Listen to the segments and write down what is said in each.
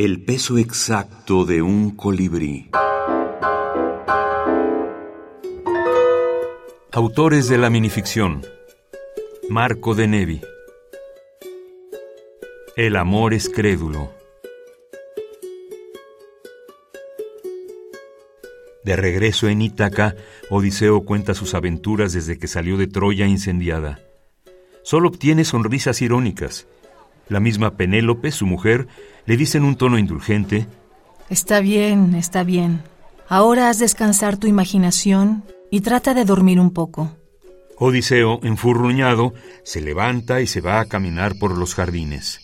El peso exacto de un colibrí. Autores de la minificción. Marco de Nevi. El amor es crédulo. De regreso en Ítaca, Odiseo cuenta sus aventuras desde que salió de Troya incendiada. Solo obtiene sonrisas irónicas. La misma Penélope, su mujer, le dice en un tono indulgente, Está bien, está bien. Ahora haz descansar tu imaginación y trata de dormir un poco. Odiseo, enfurruñado, se levanta y se va a caminar por los jardines.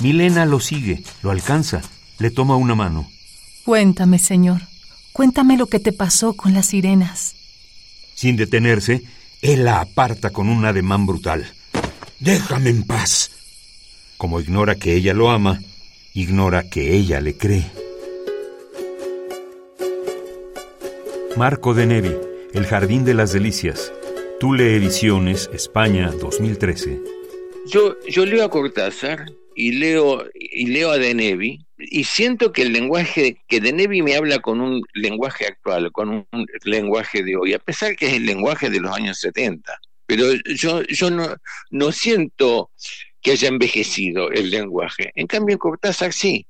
Milena lo sigue, lo alcanza, le toma una mano. Cuéntame, señor. Cuéntame lo que te pasó con las sirenas. Sin detenerse, él la aparta con un ademán brutal. Déjame en paz. Como ignora que ella lo ama, ignora que ella le cree. Marco de Nevi, El Jardín de las Delicias. Tule Ediciones, España, 2013. Yo, yo leo a Cortázar y leo, y leo a De Nevi y siento que el lenguaje, que De Nevi me habla con un lenguaje actual, con un lenguaje de hoy, a pesar que es el lenguaje de los años 70. Pero yo, yo no, no siento que haya envejecido el lenguaje. En cambio, en Cortázar sí.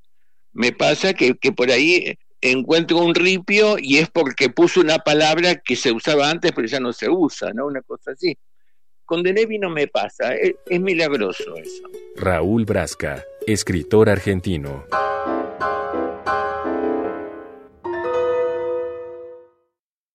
Me pasa que, por ahí encuentro un ripio y es porque puso una palabra que se usaba antes pero ya no se usa, ¿no? Una cosa así. Con Denevi no me pasa, es milagroso eso. Raúl Brasca, escritor argentino.